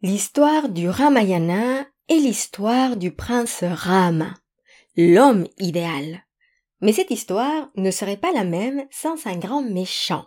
L'histoire du Ramayana est l'histoire du prince Rama, l'homme idéal. Mais cette histoire ne serait pas la même sans un grand méchant.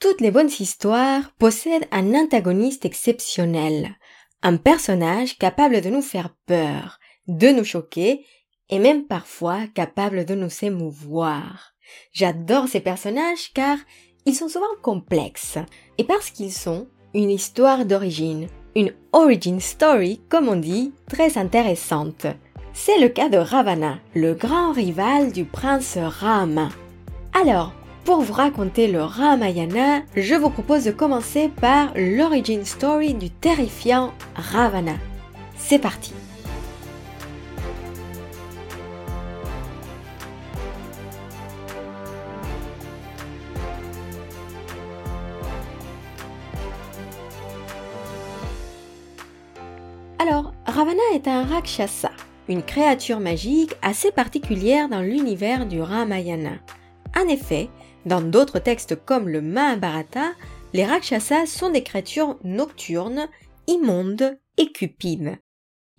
Toutes les bonnes histoires possèdent un antagoniste exceptionnel, un personnage capable de nous faire peur, de nous choquer et même parfois capable de nous émouvoir. J'adore ces personnages car ils sont souvent complexes et parce qu'ils sont une histoire d'origine, une origin story comme on dit, très intéressante. C'est le cas de Ravana, le grand rival du prince Rama. Alors, pour vous raconter le Ramayana, je vous propose de commencer par l'origin story du terrifiant Ravana. C'est parti Ravana est un Rakshasa, une créature magique assez particulière dans l'univers du Ramayana. En effet, dans d'autres textes comme le Mahabharata, les Rakshasas sont des créatures nocturnes, immondes et cupides.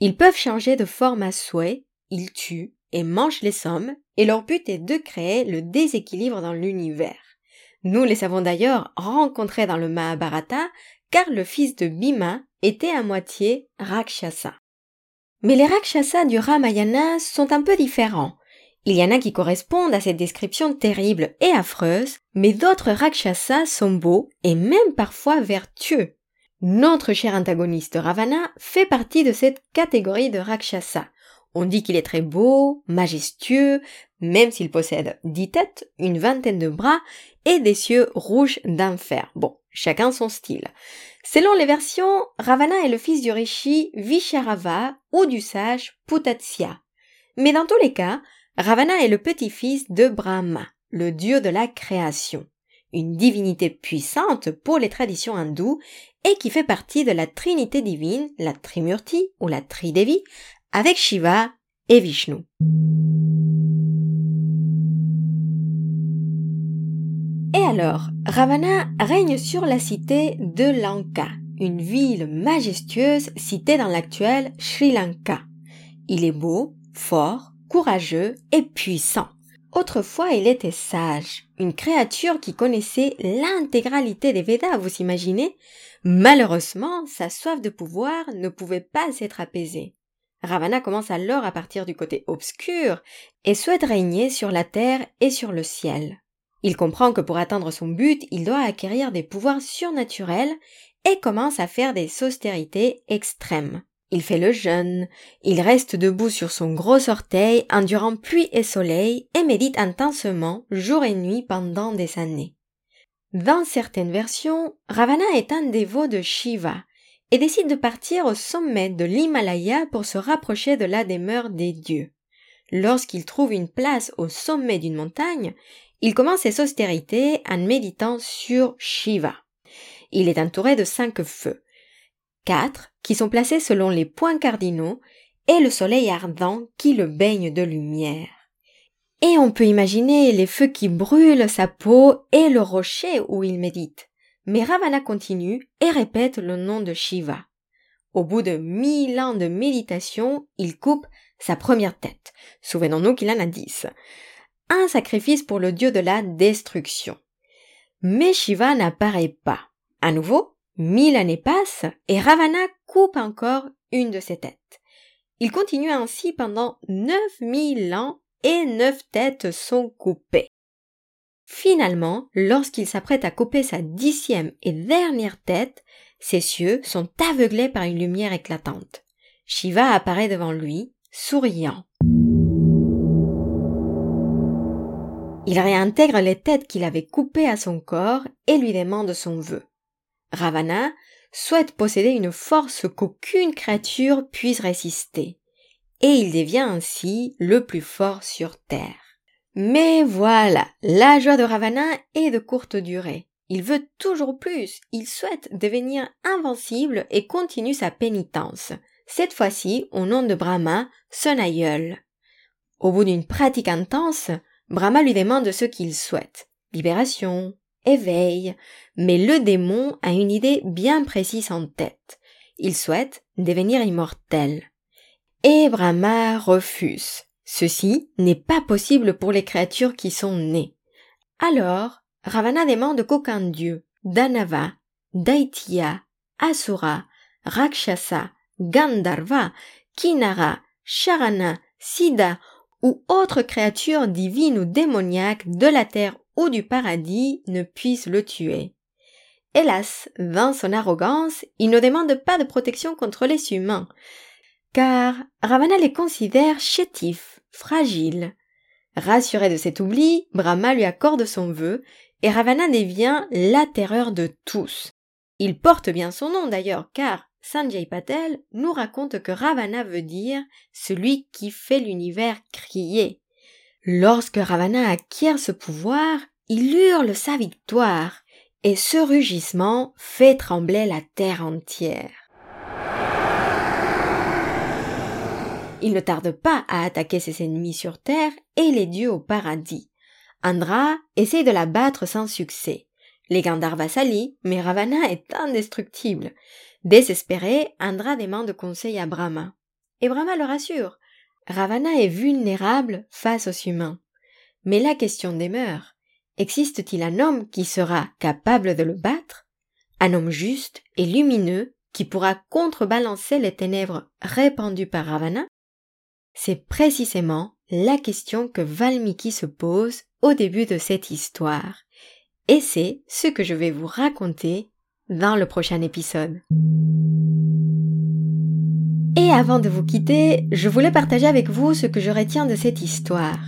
Ils peuvent changer de forme à souhait, ils tuent et mangent les hommes, et leur but est de créer le déséquilibre dans l'univers. Nous les avons d'ailleurs rencontrés dans le Mahabharata, car le fils de Bhima était à moitié Rakshasa. Mais les Rakshasas du Ramayana sont un peu différents. Il y en a qui correspondent à cette description terrible et affreuse, mais d'autres Rakshasas sont beaux et même parfois vertueux. Notre cher antagoniste Ravana fait partie de cette catégorie de Rakshasa. On dit qu'il est très beau, majestueux, même s'il possède dix têtes, une vingtaine de bras et des cieux rouges d'enfer. Bon, chacun son style. Selon les versions, Ravana est le fils du rishi Visharava ou du sage Putatsya. Mais dans tous les cas, Ravana est le petit-fils de Brahma, le dieu de la création, une divinité puissante pour les traditions hindoues et qui fait partie de la trinité divine, la Trimurti ou la Tridevi, avec Shiva et Vishnu. Alors, Ravana règne sur la cité de Lanka, une ville majestueuse citée dans l'actuel Sri Lanka. Il est beau, fort, courageux et puissant. Autrefois, il était sage, une créature qui connaissait l'intégralité des Védas, vous imaginez Malheureusement, sa soif de pouvoir ne pouvait pas s'être apaisée. Ravana commence alors à partir du côté obscur et souhaite régner sur la terre et sur le ciel. Il comprend que pour atteindre son but, il doit acquérir des pouvoirs surnaturels et commence à faire des austérités extrêmes. Il fait le jeûne, il reste debout sur son gros orteil endurant pluie et soleil et médite intensement jour et nuit pendant des années. Dans certaines versions, Ravana est un dévot de Shiva et décide de partir au sommet de l'Himalaya pour se rapprocher de la demeure des dieux. Lorsqu'il trouve une place au sommet d'une montagne, il commence ses austérités en méditant sur Shiva. Il est entouré de cinq feux quatre qui sont placés selon les points cardinaux, et le soleil ardent qui le baigne de lumière. Et on peut imaginer les feux qui brûlent sa peau et le rocher où il médite. Mais Ravana continue et répète le nom de Shiva. Au bout de mille ans de méditation, il coupe sa première tête. Souvenons-nous qu'il en a dix. Un sacrifice pour le dieu de la destruction. Mais Shiva n'apparaît pas. À nouveau, Mille années passent et Ravana coupe encore une de ses têtes. Il continue ainsi pendant neuf mille ans et neuf têtes sont coupées. Finalement, lorsqu'il s'apprête à couper sa dixième et dernière tête, ses cieux sont aveuglés par une lumière éclatante. Shiva apparaît devant lui, souriant. Il réintègre les têtes qu'il avait coupées à son corps et lui demande son vœu. Ravana souhaite posséder une force qu'aucune créature puisse résister, et il devient ainsi le plus fort sur Terre. Mais voilà, la joie de Ravana est de courte durée. Il veut toujours plus, il souhaite devenir invincible et continue sa pénitence, cette fois-ci au nom de Brahma, son aïeul. Au bout d'une pratique intense, Brahma lui demande ce qu'il souhaite. Libération, éveil, mais le démon a une idée bien précise en tête. Il souhaite devenir immortel. Et Brahma refuse. Ceci n'est pas possible pour les créatures qui sont nées. Alors, Ravana demande qu'aucun dieu, Danava, Daitya, Asura, Rakshasa, Gandharva, Kinara, Sharana, Siddha ou autre créature divine ou démoniaque de la terre ou du paradis ne puisse le tuer. Hélas, dans son arrogance, il ne demande pas de protection contre les humains, car Ravana les considère chétifs, fragiles. Rassuré de cet oubli, Brahma lui accorde son vœu, et Ravana devient la terreur de tous. Il porte bien son nom d'ailleurs, car Sanjay Patel nous raconte que Ravana veut dire celui qui fait l'univers crier. Lorsque Ravana acquiert ce pouvoir, il hurle sa victoire, et ce rugissement fait trembler la terre entière. Il ne tarde pas à attaquer ses ennemis sur terre et les dieux au paradis. Andra essaie de la battre sans succès. Les Gandharvas mais Ravana est indestructible. Désespéré, Andra demande conseil à Brahma. Et Brahma le rassure. Ravana est vulnérable face aux humains. Mais la question demeure. Existe-t-il un homme qui sera capable de le battre? Un homme juste et lumineux qui pourra contrebalancer les ténèbres répandues par Ravana? C'est précisément la question que Valmiki se pose au début de cette histoire. Et c'est ce que je vais vous raconter dans le prochain épisode. Et avant de vous quitter, je voulais partager avec vous ce que je retiens de cette histoire.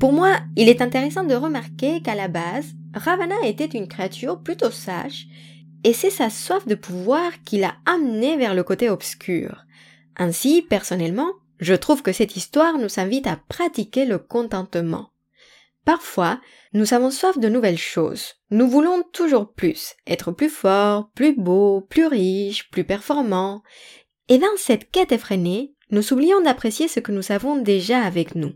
Pour moi, il est intéressant de remarquer qu'à la base, Ravana était une créature plutôt sage, et c'est sa soif de pouvoir qui l'a amené vers le côté obscur. Ainsi, personnellement, je trouve que cette histoire nous invite à pratiquer le contentement. Parfois, nous avons soif de nouvelles choses. Nous voulons toujours plus, être plus fort, plus beau, plus riche, plus performant. Et dans cette quête effrénée, nous oublions d'apprécier ce que nous avons déjà avec nous.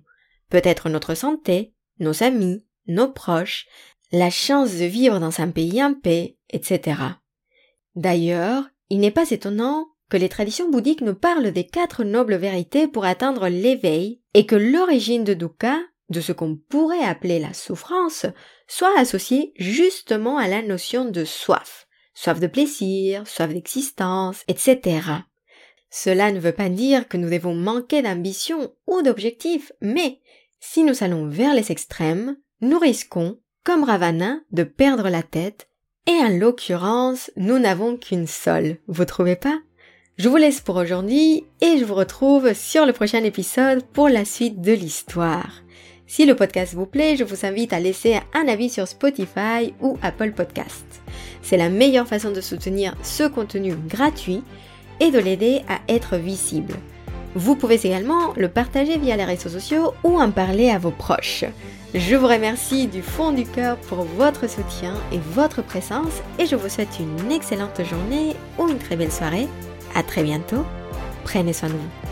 Peut-être notre santé, nos amis, nos proches, la chance de vivre dans un pays en paix, etc. D'ailleurs, il n'est pas étonnant que les traditions bouddhiques nous parlent des quatre nobles vérités pour atteindre l'éveil et que l'origine de dukkha de ce qu'on pourrait appeler la souffrance soit associée justement à la notion de soif, soif de plaisir, soif d'existence, etc. Cela ne veut pas dire que nous devons manquer d'ambition ou d'objectifs, mais si nous allons vers les extrêmes, nous risquons, comme Ravana, de perdre la tête, et en l'occurrence, nous n'avons qu'une seule, vous trouvez pas? Je vous laisse pour aujourd'hui et je vous retrouve sur le prochain épisode pour la suite de l'histoire. Si le podcast vous plaît, je vous invite à laisser un avis sur Spotify ou Apple Podcast. C'est la meilleure façon de soutenir ce contenu gratuit et de l'aider à être visible. Vous pouvez également le partager via les réseaux sociaux ou en parler à vos proches. Je vous remercie du fond du cœur pour votre soutien et votre présence et je vous souhaite une excellente journée ou une très belle soirée. À très bientôt. Prenez soin de vous.